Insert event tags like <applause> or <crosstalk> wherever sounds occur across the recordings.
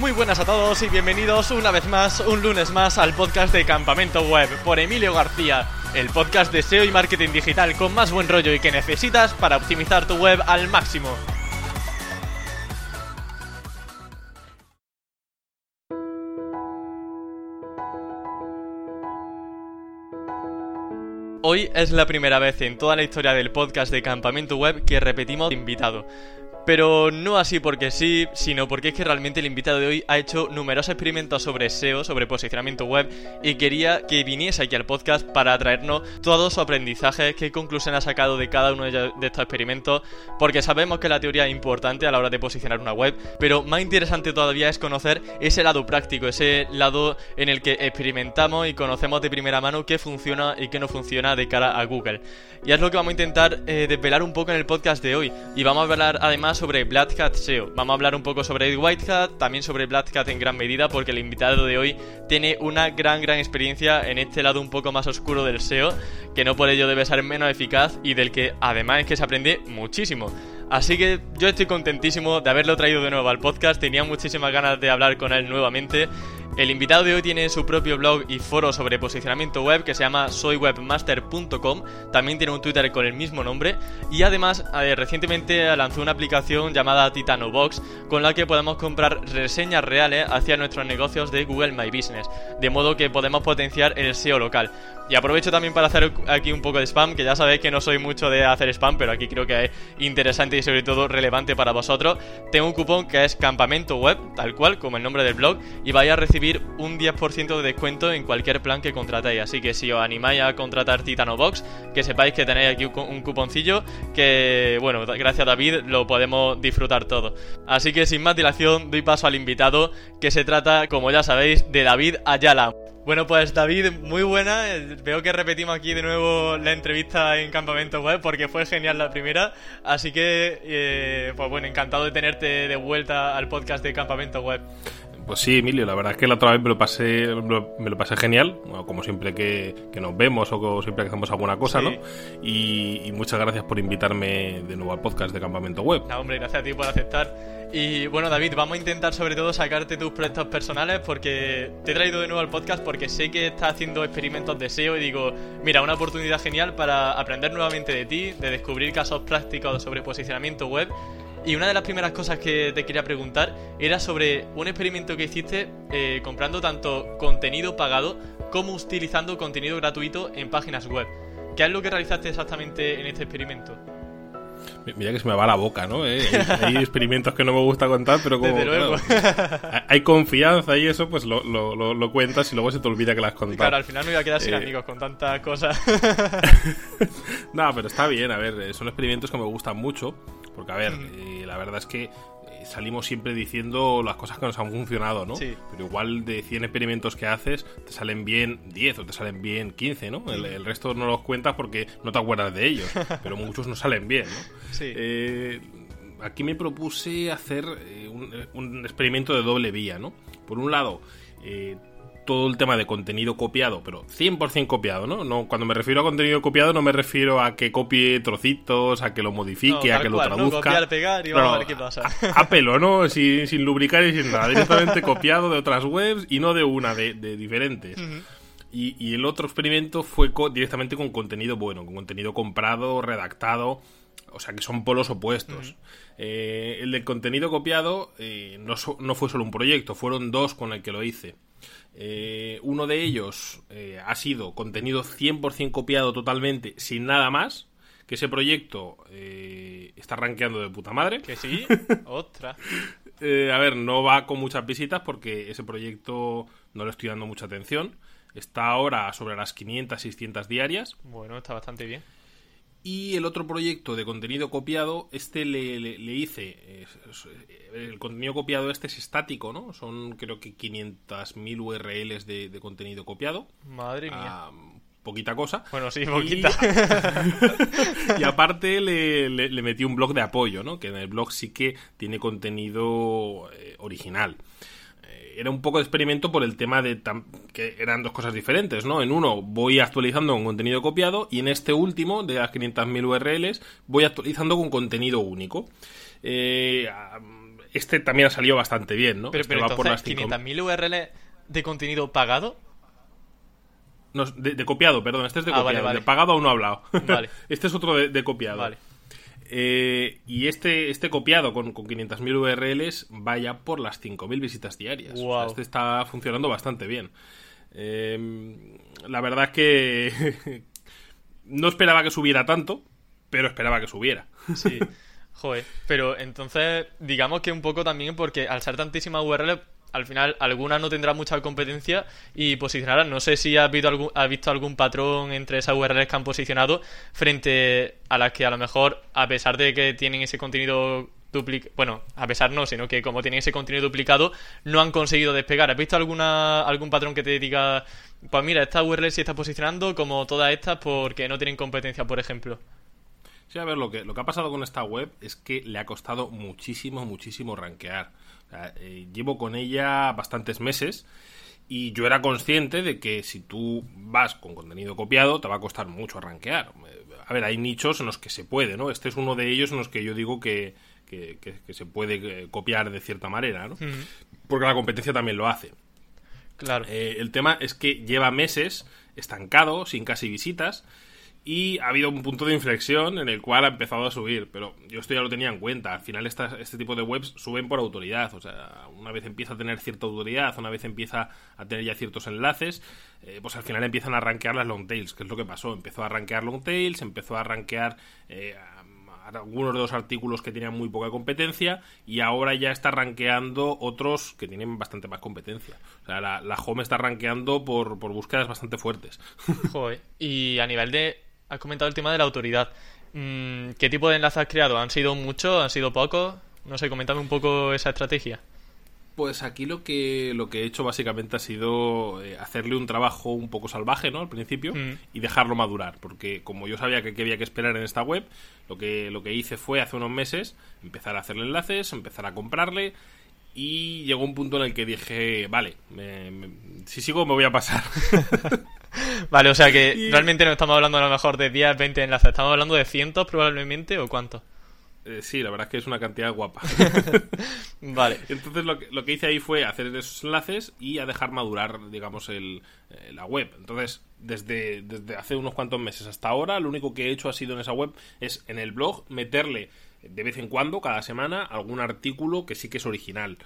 Muy buenas a todos y bienvenidos una vez más, un lunes más, al podcast de Campamento Web por Emilio García, el podcast de SEO y marketing digital con más buen rollo y que necesitas para optimizar tu web al máximo. Hoy es la primera vez en toda la historia del podcast de Campamento Web que repetimos invitado. Pero no así porque sí, sino porque es que realmente el invitado de hoy ha hecho numerosos experimentos sobre SEO, sobre posicionamiento web, y quería que viniese aquí al podcast para traernos todo su aprendizaje, qué conclusión ha sacado de cada uno de estos experimentos, porque sabemos que la teoría es importante a la hora de posicionar una web, pero más interesante todavía es conocer ese lado práctico, ese lado en el que experimentamos y conocemos de primera mano qué funciona y qué no funciona de cara a Google. Y es lo que vamos a intentar eh, desvelar un poco en el podcast de hoy, y vamos a hablar además sobre Black Hat SEO. Vamos a hablar un poco sobre White Hat, también sobre Black Hat en gran medida, porque el invitado de hoy tiene una gran, gran experiencia en este lado un poco más oscuro del SEO, que no por ello debe ser menos eficaz y del que además es que se aprende muchísimo. Así que yo estoy contentísimo de haberlo traído de nuevo al podcast, tenía muchísimas ganas de hablar con él nuevamente el invitado de hoy tiene su propio blog y foro sobre posicionamiento web que se llama soywebmaster.com. También tiene un Twitter con el mismo nombre. Y además, eh, recientemente lanzó una aplicación llamada TitanoBox con la que podemos comprar reseñas reales hacia nuestros negocios de Google My Business. De modo que podemos potenciar el SEO local. Y aprovecho también para hacer aquí un poco de spam, que ya sabéis que no soy mucho de hacer spam, pero aquí creo que es interesante y sobre todo relevante para vosotros. Tengo un cupón que es campamento web, tal cual, como el nombre del blog, y vais a recibir un 10% de descuento en cualquier plan que contratéis. Así que si os animáis a contratar Titano Box, que sepáis que tenéis aquí un cuponcillo que, bueno, gracias a David lo podemos disfrutar todo. Así que sin más dilación, doy paso al invitado, que se trata, como ya sabéis, de David Ayala. Bueno, pues David, muy buena. Veo que repetimos aquí de nuevo la entrevista en Campamento Web porque fue genial la primera. Así que, eh, pues bueno, encantado de tenerte de vuelta al podcast de Campamento Web. Pues sí, Emilio, la verdad es que la otra vez me lo pasé, me lo pasé genial, como siempre que, nos vemos o siempre que hacemos alguna cosa, ¿no? Y, muchas gracias por invitarme de nuevo al podcast de Campamento Web. No, hombre, gracias a ti por aceptar. Y bueno, David, vamos a intentar sobre todo sacarte tus proyectos personales porque te he traído de nuevo al podcast porque sé que estás haciendo experimentos de SEO y digo, mira, una oportunidad genial para aprender nuevamente de ti, de descubrir casos prácticos sobre posicionamiento web y una de las primeras cosas que te quería preguntar era sobre un experimento que hiciste eh, comprando tanto contenido pagado como utilizando contenido gratuito en páginas web. ¿Qué es lo que realizaste exactamente en este experimento? Mira que se me va la boca, ¿no? Eh, hay <laughs> experimentos que no me gusta contar, pero como <laughs> hay confianza y eso, pues lo, lo, cuentas y luego se te olvida que las contado. Claro, al final no iba a quedar sin eh, amigos con tantas cosas. <laughs> no, pero está bien, a ver, son experimentos que me gustan mucho. Porque, a ver, eh, la verdad es que eh, salimos siempre diciendo las cosas que nos han funcionado, ¿no? Pero igual de 100 experimentos que haces, te salen bien 10 o te salen bien 15, ¿no? El, resto no los cuentas porque no te acuerdas de ellos, <laughs> pero muchos no salen bien, ¿no? Sí. Eh, aquí me propuse hacer un, un, experimento de doble vía, ¿no? Por un lado, todo el tema de contenido copiado, pero 100% copiado, ¿no? ¿no? Cuando me refiero a contenido copiado no me refiero a que copie trocitos, a que lo modifique, a que lo traduzca. No, copiar, pegar y vamos a ver qué pasa. A, pelo, ¿no? Sin, sin, lubricar y sin nada. Directamente copiado de otras webs y no de una, de, diferentes. y, y, el otro experimento fue directamente con contenido bueno, con contenido comprado, redactado. O sea que son polos opuestos. Eh, el del contenido copiado eh, no, no fue solo un proyecto, fueron dos con el que lo hice. Eh, uno de ellos eh, ha sido contenido 100% copiado totalmente, sin nada más. Que ese proyecto eh, está rankeando de puta madre. Que sí, <laughs> otra. a ver, no va con muchas visitas porque ese proyecto no le estoy dando mucha atención. Está ahora sobre las 500, 600 diarias. Bueno, está bastante bien. Y el otro proyecto de contenido copiado, este le, le, hice. el contenido copiado este es estático, ¿no? Son creo que 500.000 URLs de, de, contenido copiado. Madre mía. Ah, poquita cosa. Bueno, sí, poquita. <laughs> Y, aparte le, le, metí un blog de apoyo, ¿no? Que en el blog sí que tiene contenido eh, original era un poco de experimento por el tema de que eran dos cosas diferentes, ¿no? En uno voy actualizando con contenido copiado y en este último, de las 500.000 URLs, voy actualizando con contenido único. Eh, este también ha salido bastante bien, ¿no? Pero, este pero va por las 500.000 URL de contenido pagado. No, de, copiado, perdón, este es de ah, copiado. De pagado aún no he hablado. Vale. <laughs> este es otro de, copiado. Vale. Eh, y este, este copiado con, con 500.000 URLs vaya por las 5.000 visitas diarias. este está funcionando bastante bien. Em, la verdad es que <laughs> no esperaba que subiera tanto, pero esperaba que subiera. Sí. <laughs> Joder, pero entonces digamos que un poco también porque al ser tantísimas URL al final algunas no tendrán mucha competencia y posicionarán. No sé si has visto algún, has visto algún patrón entre esas URLs que han posicionado frente a las que a lo mejor, a pesar de que tienen ese contenido duplicado, bueno, a pesar no, sino que como tienen ese contenido duplicado, no han conseguido despegar. ¿Has visto alguna, algún patrón que te diga, pues mira, esta URL sí está posicionando como todas estas porque no tienen competencia, por ejemplo? Sí, a ver, lo que, lo que ha pasado con esta web es que le ha costado muchísimo, muchísimo rankear. Eh, llevo con ella bastantes meses y yo era consciente de que si tú vas con contenido copiado te va a costar mucho arranquear. Eh, a ver, hay nichos en los que se puede, ¿no? Este es uno de ellos en los que yo digo que, que, se puede eh, copiar de cierta manera, ¿no? Porque la competencia también lo hace. Claro. el tema es que lleva meses estancado, sin casi visitas, y ha habido un punto de inflexión en el cual ha empezado a subir, pero yo esto ya lo tenía en cuenta. Al final este tipo de webs suben por autoridad, o sea, una vez empieza a tener cierta autoridad, una vez empieza a tener ya ciertos enlaces, eh, pues al final empiezan a rankear las long tails, que es lo que pasó. Empezó a rankear long tails, empezó a rankear eh, algunos de los artículos que tenían muy poca competencia y ahora ya está rankeando otros que tienen bastante más competencia. O sea, la, home está rankeando por, por búsquedas bastante fuertes. <laughs> Joder. Y a nivel de has comentado el tema de la autoridad. Mm, ¿Qué tipo de enlaces has creado? ¿Han sido muchos? ¿Han sido pocos? No sé, comentame un poco esa estrategia. Pues aquí lo que, lo que he hecho básicamente ha sido eh, hacerle un trabajo un poco salvaje, ¿no? Al principio, mm. y dejarlo madurar. Porque como yo sabía que, había que esperar en esta web, lo que, lo que hice fue hace unos meses empezar a hacerle enlaces, empezar a comprarle. Y llegó un punto en el que dije, vale, si sigo me voy a pasar. <laughs> <laughs> vale, o sea que realmente no estamos hablando a lo mejor de 10, 20 enlaces, estamos hablando de cientos probablemente o cuántos. Eh, sí, la verdad es que es una cantidad guapa. <laughs> vale. <laughs> Entonces lo que, lo que hice ahí fue hacer esos enlaces y a dejar madurar, digamos, el, eh, la web. Entonces, desde, desde hace unos cuantos meses hasta ahora, lo único que he hecho ha sido en esa web es en el blog meterle de vez en cuando, cada semana, algún artículo que sí que es original.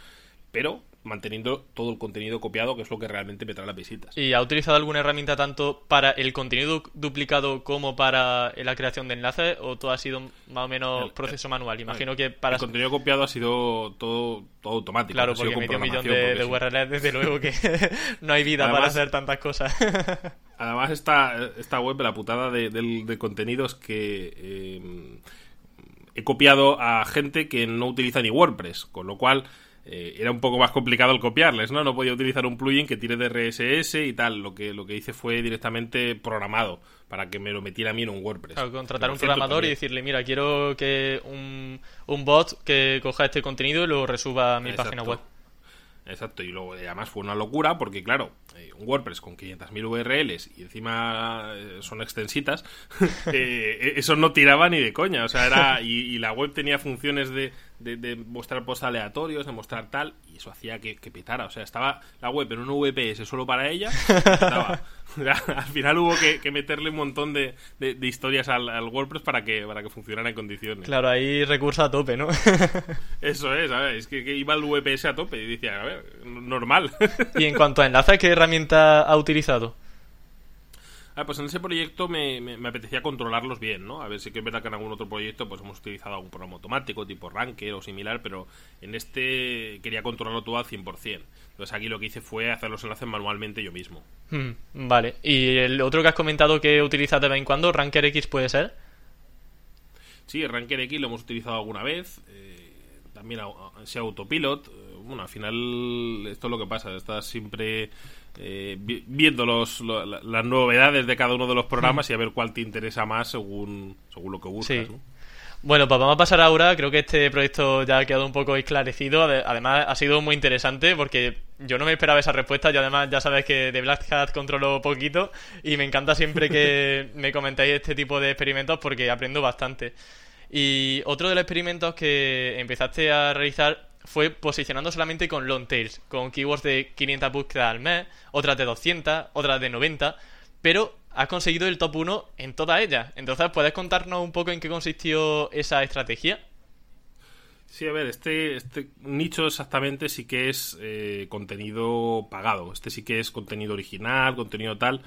Pero manteniendo todo el contenido copiado, que es lo que realmente me trae las visitas. ¿Y ha utilizado alguna herramienta tanto para el contenido duplicado como para la creación de enlaces? ¿O todo ha sido más o menos proceso manual? Imagino que para... El contenido copiado ha sido todo, todo automático. Claro, porque medio millón de, URLs, desde luego que <laughs> no hay vida para hacer tantas cosas. <laughs> además, esta, esta web, la putada de, de, contenidos que... Eh, he copiado a gente que no utiliza ni WordPress, con lo cual eh, era un poco más complicado el copiarles, ¿no? No podía utilizar un plugin que tire de RSS y tal. Lo que, lo que hice fue directamente programado para que me lo metiera a mí en un WordPress. Claro, contratar un programador y decirle, mira, quiero que un, un, bot que coja este contenido y lo resuba a mi página web. Exacto, y luego además fue una locura porque, claro, eh, un WordPress con 500.000 URLs y encima eh, son extensitas, <laughs> eh, eso no tiraba ni de coña, o sea, era. Y, la web tenía funciones de, de, mostrar posts aleatorios, de mostrar tal, y eso hacía que, que, petara, o sea, estaba la web en un VPS solo para ella, estaba <laughs> al final hubo que, meterle un montón de, historias al, WordPress para que, para que funcionara en condiciones. Claro, ahí recurso a tope, ¿no? <laughs> Eso es, es que, iba el VPS a tope y decía, a ver, normal. y en cuanto a enlaces, ¿qué herramienta ha utilizado? Ah, pues en ese proyecto me, me, apetecía controlarlos bien, ¿no? A ver si que es verdad que en algún otro proyecto pues hemos utilizado algún programa automático tipo Ranker o similar, pero en este quería controlarlo todo al 100%. Entonces aquí lo que hice fue hacer los enlaces manualmente yo mismo. Hmm, vale. ¿Y el otro que has comentado que utilizas de vez en cuando, Ranker X puede ser? Sí, Ranker X lo hemos utilizado alguna vez. Eh, también sea Autopilot. Bueno, al final esto es lo que pasa. Estás siempre eh, viendo los, las novedades de cada uno de los programas y a ver cuál te interesa más según, según lo que buscas. Bueno, pues vamos a pasar ahora. Creo que este proyecto ya ha quedado un poco esclarecido. Además, ha sido muy interesante porque yo no me esperaba esa respuesta. Y además, ya sabes que de Black Hat controlo poquito. Y me encanta siempre que <laughs> me comentáis este tipo de experimentos porque aprendo bastante. Y otro de los experimentos que empezaste a realizar fue posicionando solamente con long tails, con keywords de 500 búsquedas al mes, otras de 200, otras de 90, pero has conseguido el top 1 en todas ellas. Entonces, ¿puedes contarnos un poco en qué consistió esa estrategia? Sí, a ver, este, este nicho exactamente sí que es eh, contenido pagado. Este sí que es contenido original, contenido tal.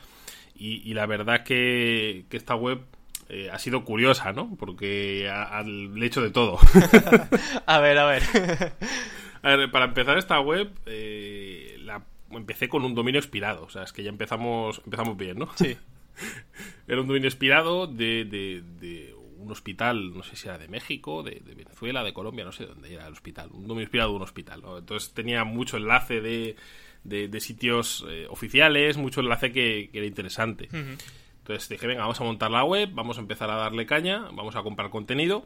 Y, la verdad que, que esta web eh, ha sido curiosa, ¿no? Porque al hecho de todo. <laughs> a ver, a ver. <laughs> a ver, para empezar esta web, eh, la empecé con un dominio expirado. O sea, es que ya empezamos, empezamos bien, ¿no? Sí. <laughs> Era un dominio expirado de, de un hospital, no sé si era de México, de, Venezuela, de Colombia, no sé dónde era el hospital, un dominio inspirado de un hospital. Entonces tenía mucho enlace de, de, sitios eh, oficiales, mucho enlace que, era interesante. Entonces dije, venga, vamos a montar la web, vamos a empezar a darle caña, vamos a comprar contenido.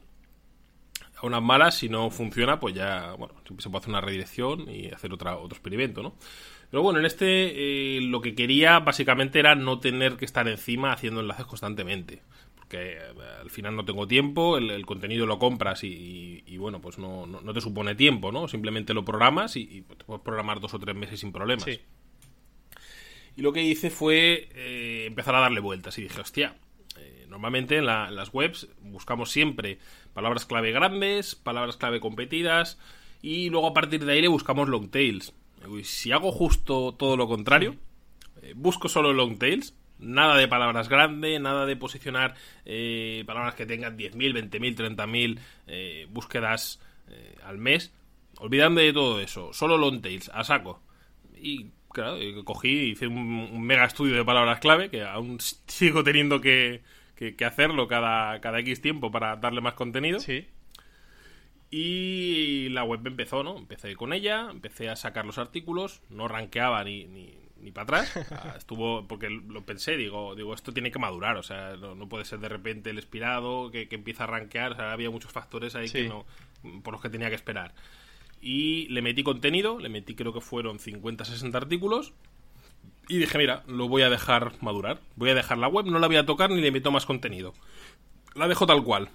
A unas malas, si no funciona, pues ya, bueno, se puede hacer una redirección y hacer otra, otro experimento, ¿no? Pero bueno, en este eh, lo que quería básicamente era no tener que estar encima haciendo enlaces constantemente que eh, al final no tengo tiempo, el, contenido lo compras y, bueno, pues no, no, te supone tiempo, ¿no? Simplemente lo programas y, te puedes programar dos o tres meses sin problemas. Y lo que hice fue eh, empezar a darle vueltas y dije, hostia, eh, normalmente en, las webs buscamos siempre palabras clave grandes, palabras clave competidas y luego a partir de ahí le buscamos long tails. si hago justo todo lo contrario, busco solo long tails, Nada de palabras grandes, nada de posicionar eh, palabras que tengan 10.000, 20.000, 30.000 eh, búsquedas eh, al mes. Olvidadme de todo eso. Solo long tails, a saco. Y claro, cogí, hice un, mega estudio de palabras clave que aún sigo teniendo que, que, hacerlo cada, cada X tiempo para darle más contenido. Sí. Y la web empezó, ¿no? Empecé con ella, empecé a sacar los artículos, no rankeaba ni, ni, ni para atrás. <laughs> Ah, estuvo, porque lo pensé, digo, digo, esto tiene que madurar, o sea, no, puede ser de repente el expirado que, empieza a rankear, o sea, había muchos factores ahí que no, por los que tenía que esperar. Y le metí contenido, le metí creo que fueron 50, 60 artículos. Y dije, mira, lo voy a dejar madurar. Voy a dejar la web, no la voy a tocar ni le meto más contenido. La dejo tal cual.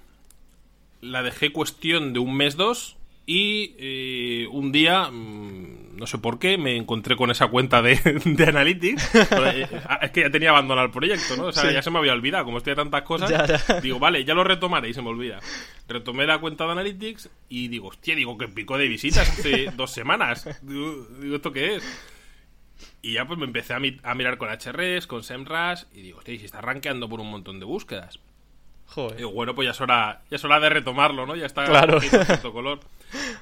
La dejé cuestión de un mes, dos y eh, un día, mm, no sé por qué, me encontré con esa cuenta de, <laughs> de Analytics. Eh, <laughs> es que ya tenía abandonado el proyecto, ¿no? O sea, ya se me había olvidado. Como estoy a tantas cosas, digo, vale, ya lo retomaré y se me olvida. Retomé la cuenta de Analytics y digo, hostia, digo que pico de visitas hace <laughs> dos semanas. Digo, ¿esto qué es? Y ya pues me empecé a, a mirar con HRS, con SEMrush y digo, hostia, si está rankeando por un montón de búsquedas. Joder. Digo, bueno, pues ya es hora, ya es hora de retomarlo, ¿no? Ya está claro. cierto color.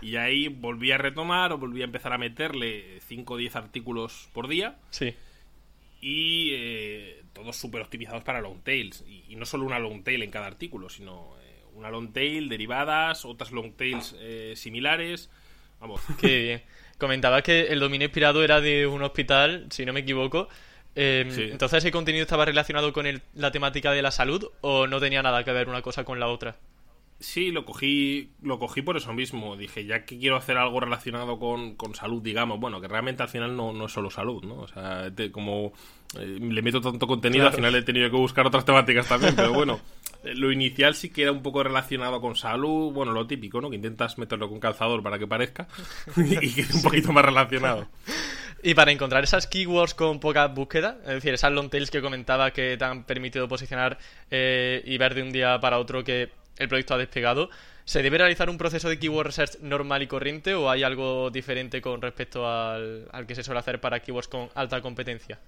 Y ahí volví a retomar o volví a empezar a meterle 5 o 10 artículos por día. Sí. Y eh, todos súper optimizados para long tails. Y, no solo una long tail en cada artículo, sino eh, una long tail, derivadas, otras long tails eh, similares. Vamos. Qué bien. Comentaba que el dominio inspirado era de un hospital, si no me equivoco. Em, entonces, ¿ese contenido estaba relacionado con la temática de la salud o no tenía nada que ver una cosa con la otra? Sí, lo cogí, lo cogí por eso mismo. Dije, ya que quiero hacer algo relacionado con, salud, digamos, bueno, que realmente al final no, no es solo salud, ¿no? O sea, como eh, le meto tanto contenido, al final he tenido que buscar otras temáticas también, pero bueno, <laughs> eh, lo inicial sí que era un poco relacionado con salud, bueno, lo típico, ¿no? Que intentas meterlo con calzador para que parezca <laughs> y que es un poquito más relacionado. <laughs> Y para encontrar esas keywords con poca búsqueda, es decir, esas long tails que comentaba que te han permitido posicionar eh, y ver de un día para otro que el proyecto ha despegado. ¿Se debe realizar un proceso de keyword research normal y corriente o hay algo diferente con respecto al, al que se suele hacer para keywords con alta competencia?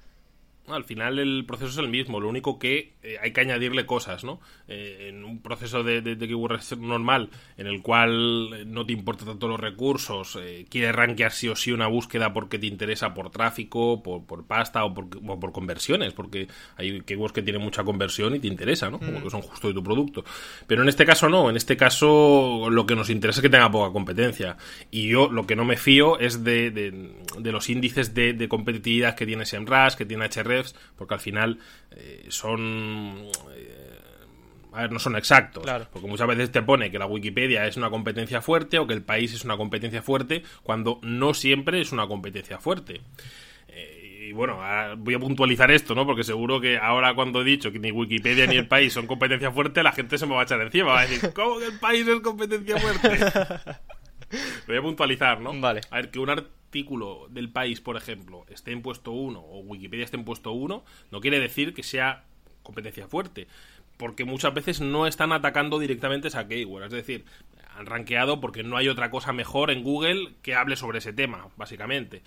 Al final el proceso es el mismo, lo único que eh, hay que añadirle cosas, ¿no? Eh, en un proceso de, de, keyword normal, en el cual no te importa tanto los recursos, eh, quieres rankear sí o sí una búsqueda porque te interesa por tráfico, por, por pasta o por, por, conversiones, porque hay keywords que tienen mucha conversión y te interesa, ¿no? Como mm. que son justo de tu producto. Pero en este caso no, en este caso lo que nos interesa es que tenga poca competencia. Y yo lo que no me fío es de, de los índices de, competitividad que tiene SEMrush, que tiene HR porque al final eh, son... Eh, a ver, no son exactos. Porque muchas veces te pone que la Wikipedia es una competencia fuerte o que el país es una competencia fuerte, cuando no siempre es una competencia fuerte eh, y bueno, voy a puntualizar esto, ¿no? Porque seguro que ahora cuando he dicho que ni Wikipedia ni el <laughs> país son competencia fuerte, la gente se me va a echar encima. Va a decir, ¿cómo que el país es competencia fuerte? <laughs> Lo voy a puntualizar, ¿no? Vale. A ver, que un artículo del país, por ejemplo, esté en puesto 1 o Wikipedia esté en puesto 1, no quiere decir que sea competencia fuerte. Porque muchas veces no están atacando directamente esa keyword. Es decir, han rankeado porque no hay otra cosa mejor en Google que hable sobre ese tema, básicamente.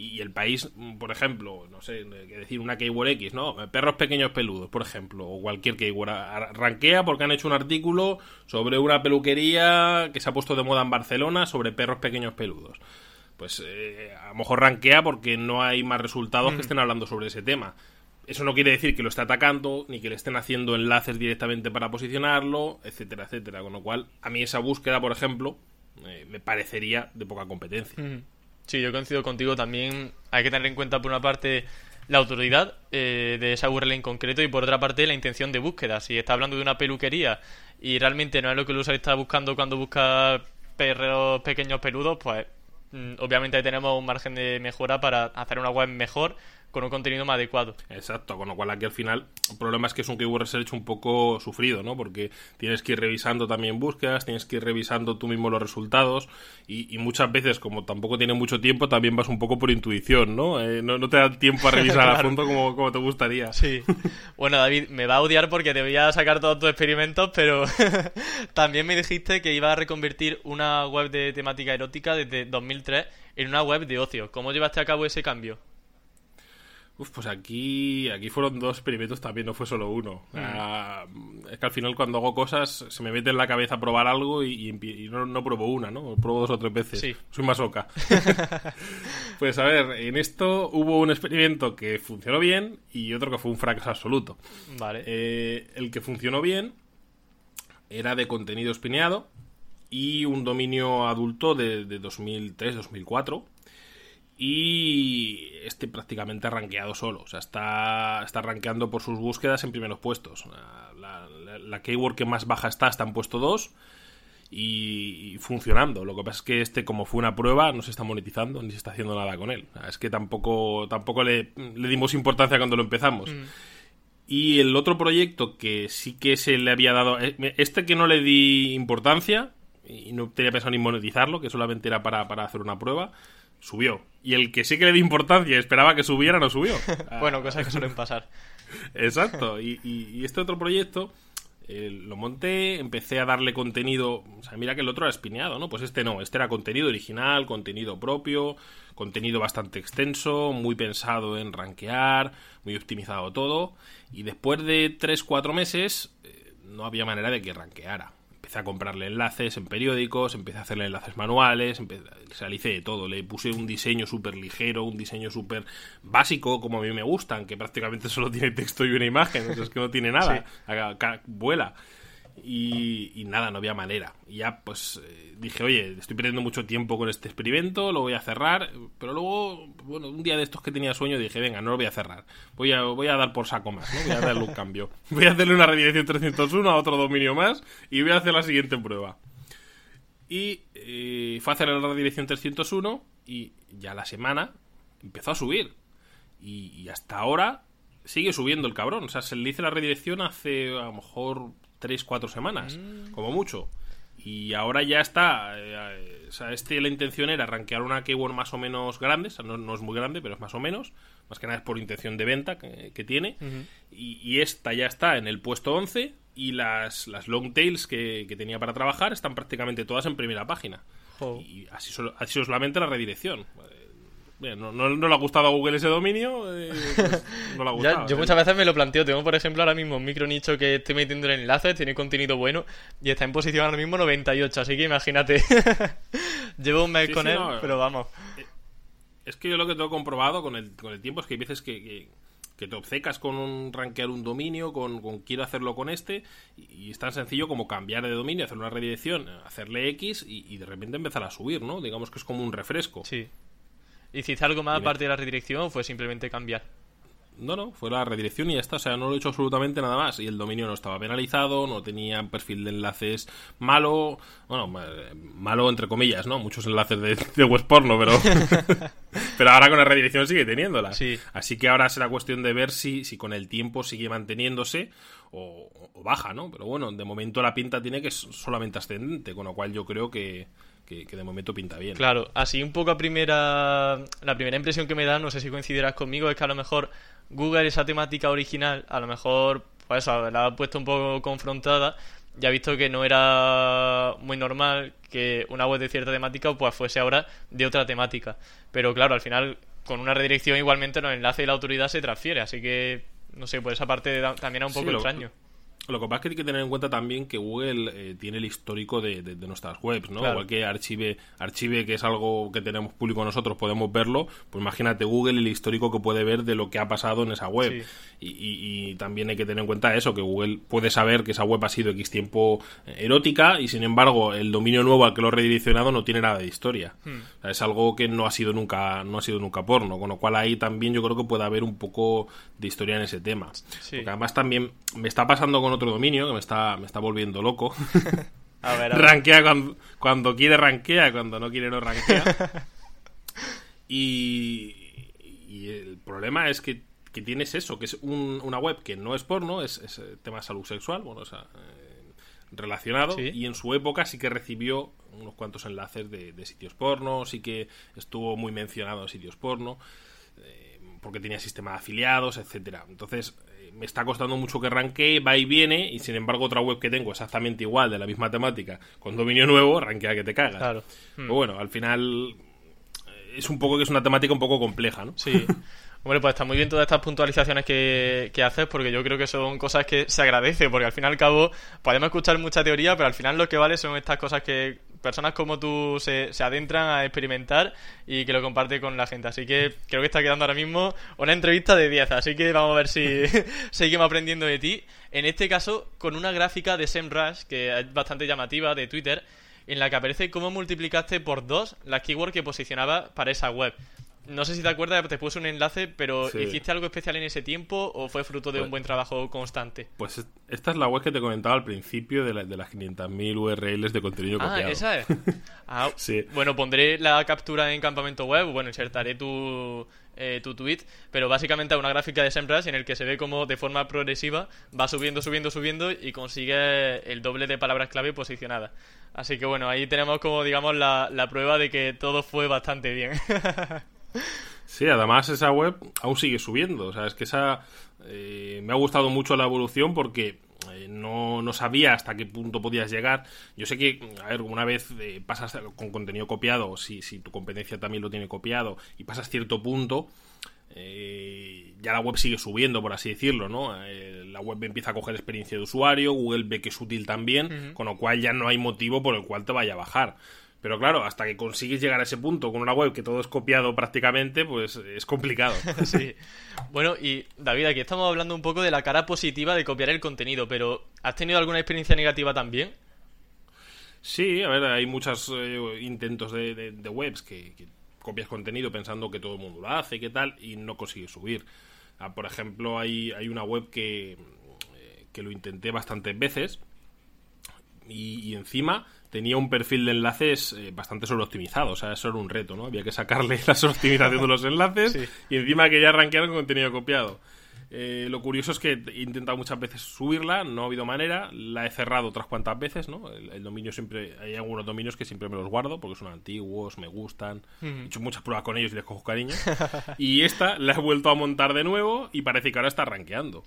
Y el país, por ejemplo, no sé, que decir una keyword X, ¿no? Perros pequeños peludos, por ejemplo, o cualquier keyword. Rankea porque han hecho un artículo sobre una peluquería que se ha puesto de moda en Barcelona sobre perros pequeños peludos. Pues eh, a lo mejor rankea porque no hay más resultados que mm. estén hablando sobre ese tema. Eso no quiere decir que lo esté atacando, ni que le estén haciendo enlaces directamente para posicionarlo, etcétera, etcétera. Con lo cual, a mí esa búsqueda, por ejemplo, eh, me parecería de poca competencia. Sí, yo coincido contigo también. Hay que tener en cuenta, por una parte, la autoridad eh, de esa URL en concreto y por otra parte la intención de búsqueda. Si está hablando de una peluquería y realmente no es lo que el usuario está buscando cuando busca perros pequeños peludos, pues mm, obviamente ahí tenemos un margen de mejora para hacer una web mejor con un contenido más adecuado. Exacto, con lo cual aquí al final el problema es que es un keyword research un poco sufrido, ¿no? Porque tienes que ir revisando también búsquedas, tienes que ir revisando tú mismo los resultados y, muchas veces como tampoco tiene mucho tiempo también vas un poco por intuición, ¿no? Eh, no, te da tiempo a revisar a <laughs> fondo como, como, te gustaría. Sí. Bueno, David, me va a odiar porque te voy a sacar todos tus experimentos, pero <laughs> también me dijiste que iba a reconvertir una web de temática erótica desde 2003 en una web de ocio. ¿Cómo llevaste a cabo ese cambio? Uf, pues aquí, aquí fueron dos experimentos también, no fue solo uno. Mm. Ah, es que al final cuando hago cosas se me mete en la cabeza probar algo y, no, no, pruebo una, ¿no? Pruebo dos o tres veces. Sí. Soy masoca. <laughs> pues a ver, en esto hubo un experimento que funcionó bien y otro que fue un fracaso absoluto. Vale. Eh, el que funcionó bien era de contenido espineado y un dominio adulto de, de 2003-2004 y este prácticamente ha rankeado solo. O sea, está, está rankeando por sus búsquedas en primeros puestos. La, keyword que más baja está está en puesto 2 y, funcionando. Lo que pasa es que este, como fue una prueba, no se está monetizando ni se está haciendo nada con él. es que tampoco, tampoco le, dimos importancia cuando lo empezamos. Mm. Y el otro proyecto que sí que se le había dado. Eh, este que no le di importancia y no tenía pensado ni monetizarlo, que solamente era para, para hacer una prueba subió. Y el que sí que le di importancia y esperaba que subiera, no subió. <laughs> bueno, cosas que suelen pasar. <laughs> Exacto. Y, este otro proyecto eh, lo monté, empecé a darle contenido. O sea, mira que el otro era espineado, ¿no? Pues este no. Este era contenido original, contenido propio, contenido bastante extenso, muy pensado en rankear, muy optimizado todo. Y después de 3-4 meses, eh, no había manera de que rankeara empecé a comprarle enlaces en periódicos, empecé a hacerle enlaces manuales, empecé, de todo. Le puse un diseño súper ligero, un diseño súper básico, como a mí me gustan, que prácticamente <laughs> solo tiene texto y una imagen, es que no tiene nada, vuela. Y, nada, no había manera. Y ya pues eh, dije, oye, estoy perdiendo mucho tiempo con este experimento, lo voy a cerrar. Pero luego, bueno, un día de estos que tenía sueño dije, venga, no lo voy a cerrar. Voy a, voy a dar por saco más, ¿no? Voy a darle un cambio. <laughs> Voy a hacerle una redirección 301 a otro dominio más y voy a hacer la siguiente prueba. Y eh, fue a hacer la redirección 301 y ya la semana empezó a subir. Y, hasta ahora sigue subiendo el cabrón. O sea, se le hice la redirección hace a lo mejor 3, 4 semanas, mm. como mucho. Y ahora ya está. Eh, o sea, este la intención era rankear una keyword más o menos grande. O sea, no, es muy grande, pero es más o menos. Más que nada es por intención de venta que, tiene. y, esta ya está en el puesto 11. Y las, las long tails que, tenía para trabajar están prácticamente todas en primera página. Y así, así solamente la redirección no, no, le ha gustado a Google ese dominio, eh, pues, <laughs> no le ha gustado. yo muchas veces me lo planteo. Tengo, por ejemplo, ahora mismo un micro nicho que estoy metiendo en enlaces, tiene contenido bueno y está en posición ahora mismo 98. Así que imagínate. <laughs> Llevo un mes con él, pero vamos. Eh, es que yo lo que tengo comprobado con el, con el tiempo es que hay veces que, que, te obcecas con un rankear un dominio, con, con, quiero hacerlo con este, y, es tan sencillo como cambiar de dominio, hacer una redirección, hacerle X y, y de repente empezar a subir, ¿no? Digamos que es como un refresco. Sí. ¿Hiciste algo más aparte de la redirección o fue simplemente cambiar? No, no, fue la redirección y ya está. O sea, no lo he hecho absolutamente nada más. Y el dominio no estaba penalizado, no tenía perfil de enlaces malo. Bueno, malo entre comillas, ¿no? Muchos enlaces de, de web porno, pero. <laughs> pero ahora con la redirección sigue teniéndola. Sí. Así que ahora será cuestión de ver si, si con el tiempo sigue manteniéndose o, o baja, ¿no? Pero bueno, de momento la pinta tiene que es solamente ascendente, con lo cual yo creo que que, de momento pinta bien. Claro, así un poco a primera. La primera impresión que me da, no sé si coincidirás conmigo, es que a lo mejor Google, esa temática original, a lo mejor, pues eso, la ha puesto un poco confrontada ya ha visto que no era muy normal que una web de cierta temática pues fuese ahora de otra temática. Pero claro, al final con una redirección igualmente los enlaces y la autoridad se transfiere, así que no sé, por esa parte también es un poco extraño. Lo que pasa es que hay que tener en cuenta también que Google eh, tiene el histórico de, nuestras webs, ¿no? Igual que Archive, Archive, que es algo que tenemos público nosotros, podemos verlo, pues imagínate Google el histórico que puede ver de lo que ha pasado en esa web. Y, también hay que tener en cuenta eso, que Google puede saber que esa web ha sido X tiempo eh, erótica y sin embargo el dominio nuevo al que lo ha redireccionado no tiene nada de historia. Hmm. es algo que no ha sido nunca, no ha sido nunca porno, con lo cual ahí también yo creo que puede haber un poco de historia en ese tema. Porque además también me está pasando con otro dominio que me está, me está volviendo loco. <laughs> a ver, Rankea cuando, quiere rankea, cuando no quiere no rankea. <laughs> y, el problema es que, tienes eso, que es una web que no es porno, es, es eh, tema de salud sexual, bueno, o sea, eh, relacionado, y en su época sí que recibió unos cuantos enlaces de, sitios porno, sí que estuvo muy mencionado en sitios porno, eh, porque tenía sistema de afiliados, etcétera. Entonces, me está costando mucho que ranquee, va y viene, y sin embargo otra web que tengo exactamente igual, de la misma temática, con dominio nuevo, rankea que te cagas. Claro. Pero bueno, al final eh, es un poco que es una temática un poco compleja, ¿no? Sí. <laughs> Hombre, pues está muy bien todas estas puntualizaciones que, que, haces porque yo creo que son cosas que se agradece porque al fin y al cabo podemos escuchar mucha teoría pero al final lo que vale son estas cosas que personas como tú se, se adentran a experimentar y que lo comparte con la gente. Así que creo que está quedando ahora mismo una entrevista de 10, así que vamos a ver si <laughs> seguimos aprendiendo de ti. En este caso, con una gráfica de SEMrush que es bastante llamativa de Twitter, en la que aparece cómo multiplicaste por dos las keywords que posicionaba para esa web. No sé si te acuerdas, te puse un enlace, pero ¿hiciste algo especial en ese tiempo o fue fruto de un pues buen trabajo constante? Pues esta es la web que te comentaba al principio de, de las 500.000 URLs de contenido ah, copiado. esa es. <laughs> Ah, sí. Bueno, pondré la captura en campamento web, bueno, insertaré tu, eh, tu tweet, pero básicamente una gráfica de SEMrush en el que se ve como de forma progresiva va subiendo, subiendo, subiendo y consigue el doble de palabras clave posicionadas. Así que bueno, ahí tenemos como digamos la, la prueba de que todo fue bastante bien. <laughs> Sí, además esa web aún sigue subiendo. O sea, es que esa. Eh, me ha gustado mucho la evolución porque eh, no, no, sabía hasta qué punto podías llegar. Yo sé que, a ver, una vez eh, pasas con contenido copiado, si, si tu competencia también lo tiene copiado, y pasas cierto punto, ya la web sigue subiendo, por así decirlo, ¿no? la web empieza a coger experiencia de usuario, Google ve que es útil también, con lo cual ya no hay motivo por el cual te vaya a bajar. Pero claro, hasta que consigues llegar a ese punto con una web que todo es copiado prácticamente, pues es complicado. <laughs> sí. Bueno, y David, aquí estamos hablando un poco de la cara positiva de copiar el contenido, pero ¿has tenido alguna experiencia negativa también? Sí, a ver, hay muchos eh, intentos de, webs que, copias contenido pensando que todo el mundo lo hace, qué tal, y no consigues subir. Ah, por ejemplo, hay, hay una web que, eh, que lo intenté bastantes veces y encima tenía un perfil de enlaces eh, bastante sobreoptimizado. O sea, eso era un reto, ¿no? Había que sacarle <laughs> la sobreoptimización de los enlaces y encima que ya arranquear con contenido copiado. Eh, lo curioso es que he intentado muchas veces subirla, no ha habido manera, la he cerrado otras cuantas veces, ¿no? El, dominio siempre, hay algunos dominios que siempre me los guardo porque son antiguos, me gustan, he hecho muchas pruebas con ellos y les cojo cariño. <laughs> y esta la he vuelto a montar de nuevo y parece que ahora está rankeando.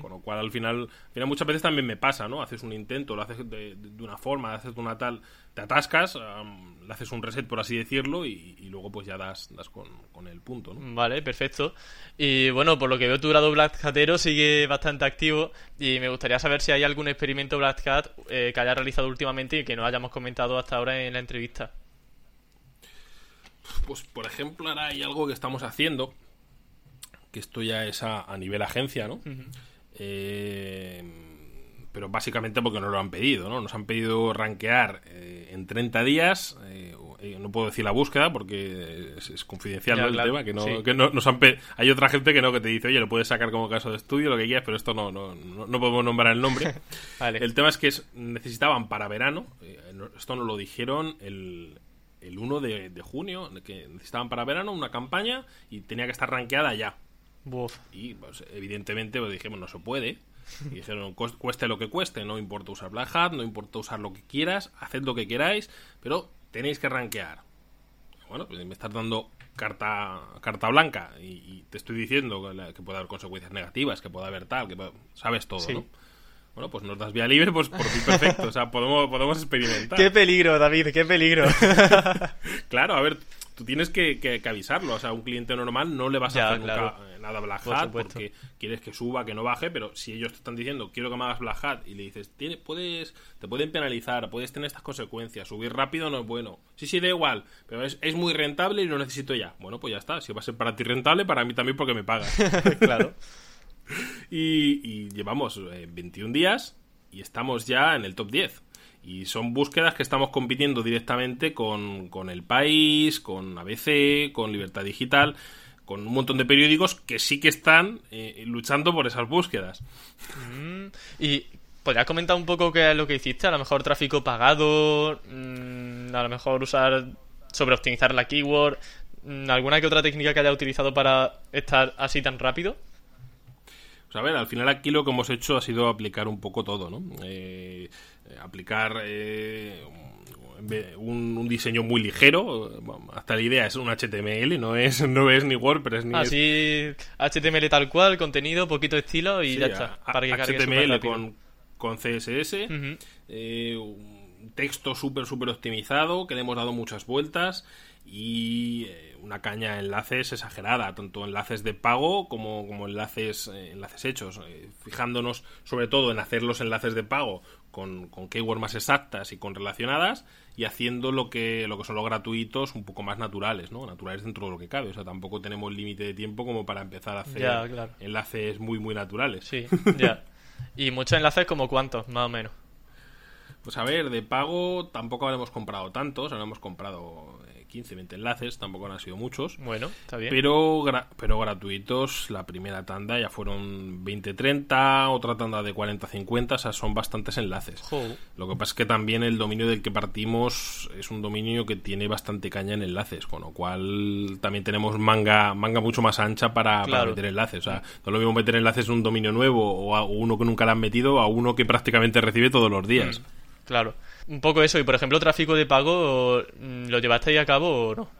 Con lo cual al final, final muchas veces también me pasa, ¿no? Haces un intento, lo haces de, de una forma, lo haces de una tal te atascas, le haces un reset, por así decirlo, y, luego pues ya das, das con, el punto, ¿no? Vale, perfecto. Y bueno, por lo que veo tu grado Black Hatero sigue bastante activo y me gustaría saber si hay algún experimento Black Hat eh, que haya realizado últimamente y que no hayamos comentado hasta ahora en la entrevista. Pues por ejemplo, ahora hay algo que estamos haciendo, que esto ya es a, nivel agencia, ¿no? eh pero básicamente porque nos lo han pedido, ¿no? Nos han pedido rankear eh, en 30 días, eh, eh, no puedo decir la búsqueda porque es, confidencial el tema, que no, que no nos han hay otra gente que no, que te dice, oye, lo puedes sacar como caso de estudio, lo que quieras, pero esto no, no, no, podemos nombrar el nombre. <laughs> El tema es que necesitaban para verano, esto nos lo dijeron el, el 1 de, junio, que necesitaban para verano una campaña y tenía que estar rankeada ya. Y pues, evidentemente pues, dijimos, no se puede y dijeron, cueste lo que cueste, no importa usar Black Hat, no importa usar lo que quieras, haced lo que queráis, pero tenéis que rankear. Bueno, pues me estás dando carta carta blanca y, te estoy diciendo que, puede haber consecuencias negativas, que puede haber tal, que sabes todo, ¿no? Bueno, pues nos das vía libre, pues por ti perfecto. O sea, podemos, podemos experimentar. Qué peligro, David, qué peligro. <laughs> claro, a ver, tú tienes que, avisarlo. O sea, a un cliente normal no le vas a hacer nunca eh, nada Black Hat porque quieres que suba, que no baje, pero si ellos te están diciendo quiero que me hagas Black Hat y le dices, ¿Tiene, puedes, te pueden penalizar, puedes tener estas consecuencias, subir rápido no es bueno. Sí, sí, da igual, pero es, muy rentable y lo necesito ya. Bueno, pues ya está. Si va a ser para ti rentable, para mí también porque me pagas. <laughs> claro. <laughs> y, llevamos 21 eh, días y estamos ya en el top 10. Y son búsquedas que estamos compitiendo directamente con, El País, con ABC, con Libertad Digital, con un montón de periódicos que sí que están eh, luchando por esas búsquedas. Mm, y podrías comentar un poco qué es lo que hiciste, a lo mejor tráfico pagado, mm, a lo mejor usar sobre optimizar la keyword, mm, alguna que otra técnica que haya utilizado para estar así tan rápido. Pues a ver, al final aquí lo que hemos hecho ha sido aplicar un poco todo, ¿no? Eh, eh, aplicar eh, un, diseño muy ligero. Hasta la idea es un HTML, no es, <laughs> no es ni WordPress ni. Así, HTML tal cual, contenido, poquito estilo y ya está. para que HTML con, con CSS, eh, un texto súper, súper optimizado, que le hemos dado muchas vueltas y una caña de enlaces exagerada, tanto enlaces de pago como, como enlaces, enlaces hechos, fijándonos sobre todo en hacer los enlaces de pago con, con keywords más exactas y con relacionadas y haciendo lo que, lo que son los gratuitos un poco más naturales, ¿no? Naturales dentro de lo que cabe. O sea, tampoco tenemos límite de tiempo como para empezar a hacer enlaces muy, muy naturales. Sí, ya. ¿Y muchos enlaces como cuántos, más o menos? Pues a ver, de pago tampoco habremos comprado tantos, hemos comprado 15, 20 enlaces, tampoco han sido muchos. Bueno, está bien. Pero, pero gratuitos, la primera tanda ya fueron 20, 30, otra tanda de 40, 50, o sea, son bastantes enlaces. Lo que pasa es que también el dominio del que partimos es un dominio que tiene bastante caña en enlaces, con lo cual también tenemos manga, manga mucho más ancha para, meter enlaces. O sea, no es lo mismo meter enlaces en un dominio nuevo o a uno que nunca le han metido a uno que prácticamente recibe todos los días. Mm, claro. Un poco eso. Y por ejemplo, tráfico de pago, mm, ¿lo llevaste ahí a cabo o no?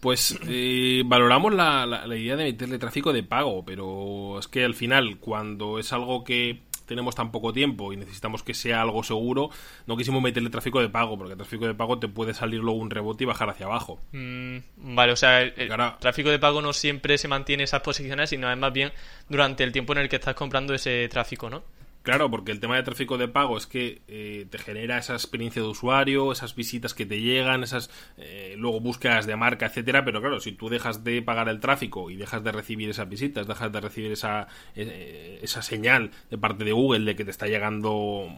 Pues eh, valoramos la, la, idea de meterle tráfico de pago, pero es que al final, cuando es algo que tenemos tan poco tiempo y necesitamos que sea algo seguro, no quisimos meterle tráfico de pago, porque el tráfico de pago te puede salir luego un rebote y bajar hacia abajo. Mm, vale, o sea, el, tráfico de pago no siempre se mantiene esas posiciones, sino es más bien durante el tiempo en el que estás comprando ese tráfico, ¿no? Claro, porque el tema de tráfico de pago es que eh, te genera esa experiencia de usuario, esas visitas que te llegan, esas eh, luego búsquedas de marca, etcétera. Pero claro, si tú dejas de pagar el tráfico y dejas de recibir esas visitas, dejas de recibir esa, eh, esa señal de parte de Google de que te está llegando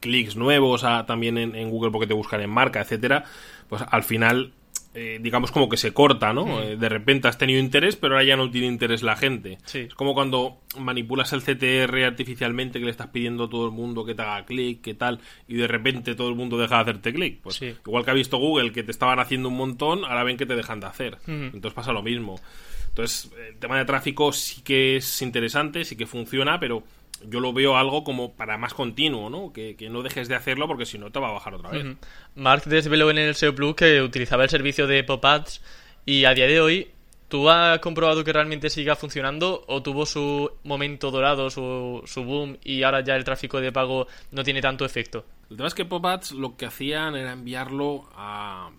clics nuevos también en, en, Google porque te buscan en marca, etcétera, pues al final eh, digamos como que se corta, ¿no? Eh, de repente has tenido interés, pero ahora ya no tiene interés la gente. Es como cuando manipulas el CTR artificialmente que le estás pidiendo a todo el mundo que te haga clic, que tal, y de repente todo el mundo deja de hacerte clic. Pues igual que ha visto Google que te estaban haciendo un montón, ahora ven que te dejan de hacer. Entonces pasa lo mismo. Entonces, el tema de tráfico sí que es interesante, sí que funciona, pero yo lo veo algo como para más continuo, ¿no? Que, no dejes de hacerlo porque si no te va a bajar otra vez. Mark desveló en el SEO Plus que utilizaba el servicio de pop-ads y a día de hoy, ¿tú has comprobado que realmente siga funcionando o tuvo su momento dorado, su, su boom y ahora ya el tráfico de pago no tiene tanto efecto? El tema es que pop-ads lo que hacían era enviarlo a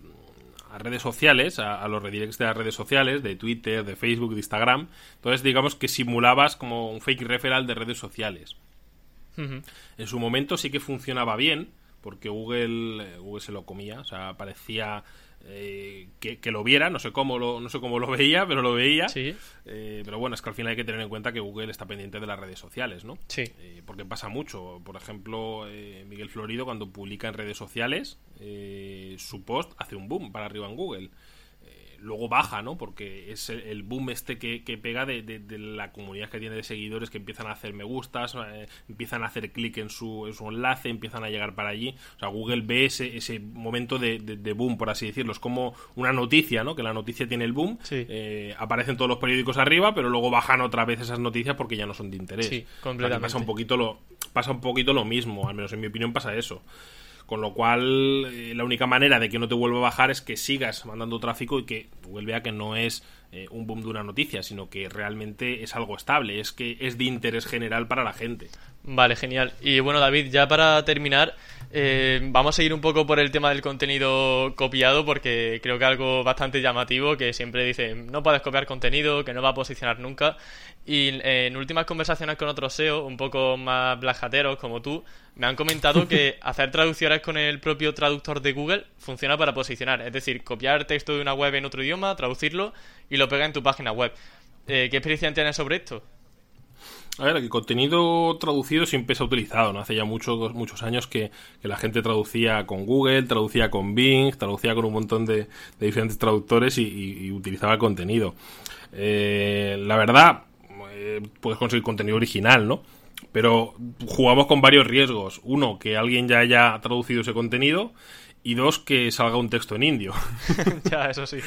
a redes sociales, a, los redirects de las redes sociales, de Twitter, de Facebook, de Instagram. Entonces, digamos que simulabas como un fake referral de redes sociales. En su momento sí que funcionaba bien, porque Google, eh, Google se lo comía, o sea, parecía eh, que, lo viera, no sé cómo lo, no sé cómo lo veía, pero lo veía. Sí. Eh, pero bueno, es que al final hay que tener en cuenta que Google está pendiente de las redes sociales, ¿no? Sí. Eh, porque pasa mucho. Por ejemplo, Miguel Florido cuando publica en redes sociales, su post hace un boom para arriba en Google luego baja, ¿no? Porque es el, boom este que, pega de, la comunidad que tiene de seguidores que empiezan a hacer me gustas, eh, empiezan a hacer clic en su, enlace, empiezan a llegar para allí. O sea, Google ve ese, ese momento de, boom, por así decirlo. Es como una noticia, ¿no? Que la noticia tiene el boom, eh, aparecen todos los periódicos arriba, pero luego bajan otra vez esas noticias porque ya no son de interés. Sí, completamente. pasa un poquito lo pasa un poquito lo mismo, al menos en mi opinión pasa eso. Con lo cual, eh, la única manera de que no te vuelva a bajar es que sigas mandando tráfico y que Google vea que no es eh, un boom de una noticia, sino que realmente es algo estable, es que es de interés general para la gente. Vale, genial. Y bueno, David, ya para terminar, eh, vamos a ir un poco por el tema del contenido copiado, porque creo que algo bastante llamativo, que siempre dicen, no puedes copiar contenido, que no va a posicionar nunca. Y en últimas conversaciones con otros SEO, un poco más blajateros como tú, me han comentado que <laughs> hacer traducciones con el propio traductor de Google funciona para posicionar. Es decir, copiar texto de una web en otro idioma, traducirlo y lo pega en tu página web. Eh, ¿Qué experiencia tienes sobre esto? A ver, el contenido traducido siempre se ha utilizado, ¿no? Hace ya muchos, muchos años que, la gente traducía con Google, traducía con Bing, traducía con un montón de, diferentes traductores y, utilizaba el contenido. Eh, la verdad, eh, puedes conseguir contenido original, ¿no? Pero jugamos con varios riesgos. Uno, que alguien ya haya traducido ese contenido. Y dos, que salga un texto en indio. <laughs> ya, eso sí.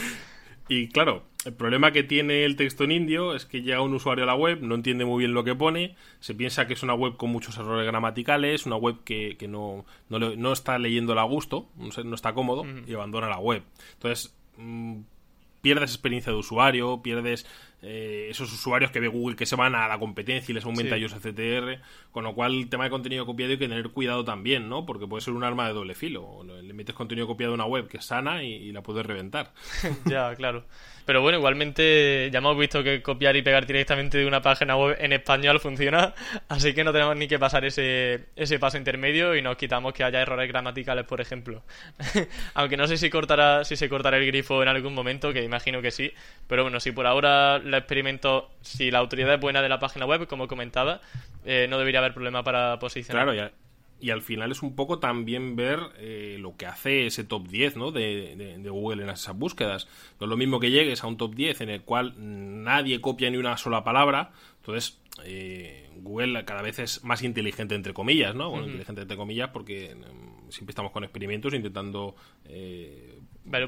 Y claro, el problema que tiene el texto en indio es que llega un usuario a la web, no entiende muy bien lo que pone, se piensa que es una web con muchos errores gramaticales, una web que, no, no, está leyéndola a gusto, no está cómodo y abandona la web. Entonces, mm, pierdes experiencia de usuario, pierdes eh, esos usuarios que ve Google que se van a la competencia y les aumenta ellos el CTR, con lo cual el tema de contenido copiado hay que tener cuidado también, ¿no? Porque puede ser un arma de doble filo. Le metes contenido copiado a una web que es sana y la puedes reventar. <laughs> ya, claro. Pero bueno, igualmente ya hemos visto que copiar y pegar directamente de una página web en español funciona, así que no tenemos ni que pasar ese, ese paso intermedio y nos quitamos que haya errores gramaticales, por ejemplo. <laughs> Aunque no sé si cortará, si se cortará el grifo en algún momento, que imagino que sí, pero bueno, si por ahora lo experimento, si la autoridad es buena de la página web, como comentaba, eh, no debería haber problema para posicionar. Claro, ya y al final es un poco también ver eh, lo que hace ese top 10 ¿no? de, Google en esas búsquedas. No es lo mismo que llegues a un top 10 en el cual nadie copia ni una sola palabra, entonces eh, Google cada vez es más inteligente entre comillas, ¿no? Bueno, inteligente entre comillas porque mm, siempre estamos con experimentos intentando eh,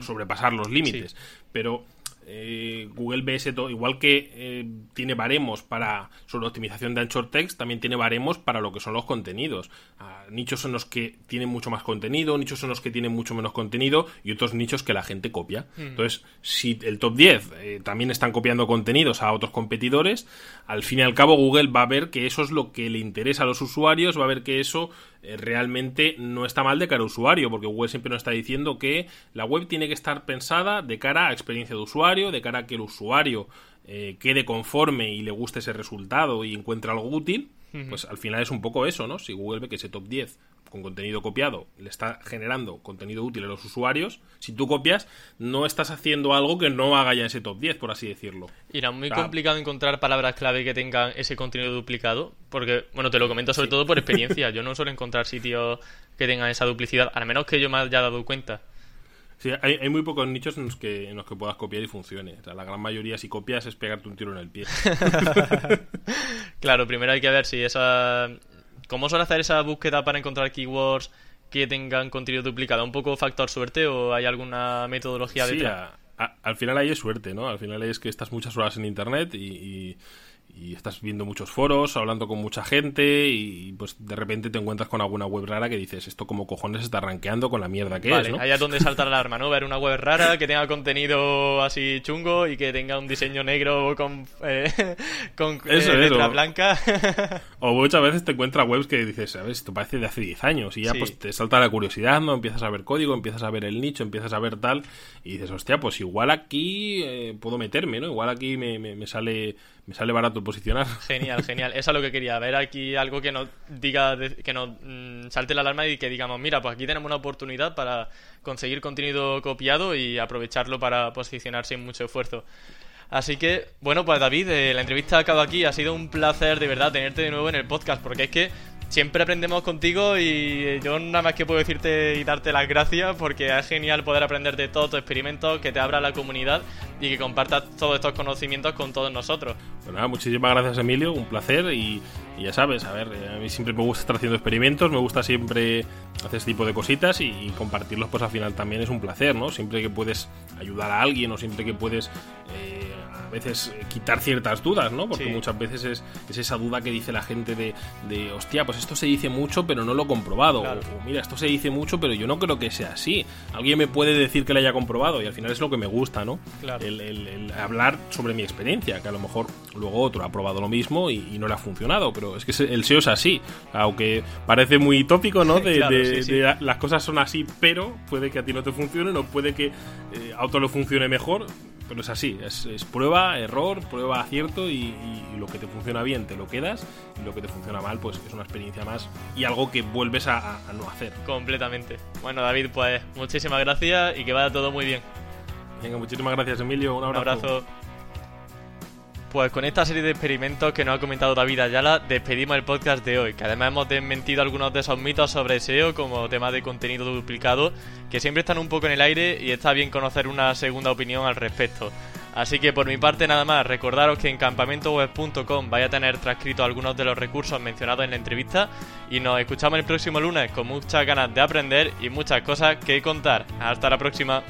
sobrepasar los límites. Pero eh, Google todo, igual que eh, tiene baremos para sobre optimización de anchor text, también tiene baremos para lo que son los contenidos. Ah, nichos son los que tienen mucho más contenido, nichos son los que tienen mucho menos contenido y otros nichos que la gente copia. Mm. Entonces, si el top 10 eh, también están copiando contenidos a otros competidores, al fin y al cabo Google va a ver que eso es lo que le interesa a los usuarios, va a ver que eso realmente no está mal de cara al usuario, porque Google siempre nos está diciendo que la web tiene que estar pensada de cara a experiencia de usuario, de cara a que el usuario eh, quede conforme y le guste ese resultado y encuentre algo útil, pues al final es un poco eso, ¿no? Si Google ve que ese top 10 con contenido copiado le está generando contenido útil a los usuarios, si tú copias, no estás haciendo algo que no haga ya ese top 10, por así decirlo. Y era muy complicado encontrar palabras clave que tengan ese contenido duplicado, porque, bueno, te lo comento sobre todo por <laughs> experiencia. Yo no suelo encontrar sitios que tengan esa duplicidad, al menos que yo me haya dado cuenta. Sí, hay, muy pocos nichos en los, que, en los que puedas copiar y funcione. O sea, la gran mayoría, si copias, es pegarte un tiro en el pie. <laughs> claro, primero hay que ver si esa. ¿Cómo suele hacer esa búsqueda para encontrar keywords que tengan contenido duplicado? ¿Un poco factor suerte o hay alguna metodología sí, detrás? al final hay suerte, ¿no? Al final es que estás muchas horas en internet y y estás viendo muchos foros, hablando con mucha gente y pues de repente te encuentras con alguna web rara que dices, esto como cojones está rankeando con la mierda que es, ¿no? Ahí es donde salta la <laughs> alarma, ¿no? Ver una web rara que tenga contenido así chungo y que tenga un diseño negro con, eh, <laughs> con eh, letra blanca. <laughs> o muchas veces te encuentras webs que dices, a ver, esto parece de hace 10 años y ya pues te salta la curiosidad, ¿no? Empiezas a ver código, empiezas a ver el nicho, empiezas a ver tal y dices, hostia, pues igual aquí eh, puedo meterme, ¿no? Igual aquí me, me, me sale me sale barato posicionar. <laughs> Genial, genial. Eso es lo que quería. Ver aquí algo que nos diga, que nos mm, salte la alarma y que digamos, mira, pues aquí tenemos una oportunidad para conseguir contenido copiado y aprovecharlo para posicionar sin mucho esfuerzo. Así que, bueno, pues David, eh, la entrevista acaba aquí. Ha sido un placer de verdad tenerte de nuevo en el podcast, porque es que siempre aprendemos contigo y yo nada más que puedo decirte y darte las gracias porque es genial poder aprender de todos tus experimentos, que te abra la comunidad y que compartas todos estos conocimientos con todos nosotros. Pues nada, muchísimas gracias Emilio, un placer y, ya sabes, a ver, a mí siempre me gusta estar haciendo experimentos, me gusta siempre hacer este tipo de cositas y, compartirlos pues al final también es un placer, ¿no? Siempre que puedes ayudar a alguien o siempre que puedes... Eh, a veces eh, quitar ciertas dudas, ¿no? Porque muchas veces es, esa duda que dice la gente de, de, hostia, pues esto se dice mucho, pero no lo he comprobado. O, mira, esto se dice mucho, pero yo no creo que sea así. Alguien me puede decir que lo haya comprobado y al final es lo que me gusta, ¿no? El, hablar sobre mi experiencia, que a lo mejor luego otro ha probado lo mismo y, no le ha funcionado, pero es que el SEO es así. Aunque parece muy tópico, ¿no? <laughs> De, las cosas son así, pero puede que a ti no te funcione, o puede que eh, a otro le funcione mejor pero es así, es, prueba, error, prueba, acierto y, lo que te funciona bien te lo quedas y lo que te funciona mal pues es una experiencia más y algo que vuelves a, no hacer. Completamente. Bueno David, pues muchísimas gracias y que vaya todo muy bien. Venga, muchísimas gracias Emilio, un abrazo. Un abrazo. Pues con esta serie de experimentos que nos ha comentado David Ayala, despedimos el podcast de hoy, que además hemos desmentido algunos de esos mitos sobre SEO como temas de contenido duplicado, que siempre están un poco en el aire y está bien conocer una segunda opinión al respecto. Así que por mi parte nada más, recordaros que en campamentoweb.com vais a tener transcrito algunos de los recursos mencionados en la entrevista y nos escuchamos el próximo lunes con muchas ganas de aprender y muchas cosas que contar. Hasta la próxima.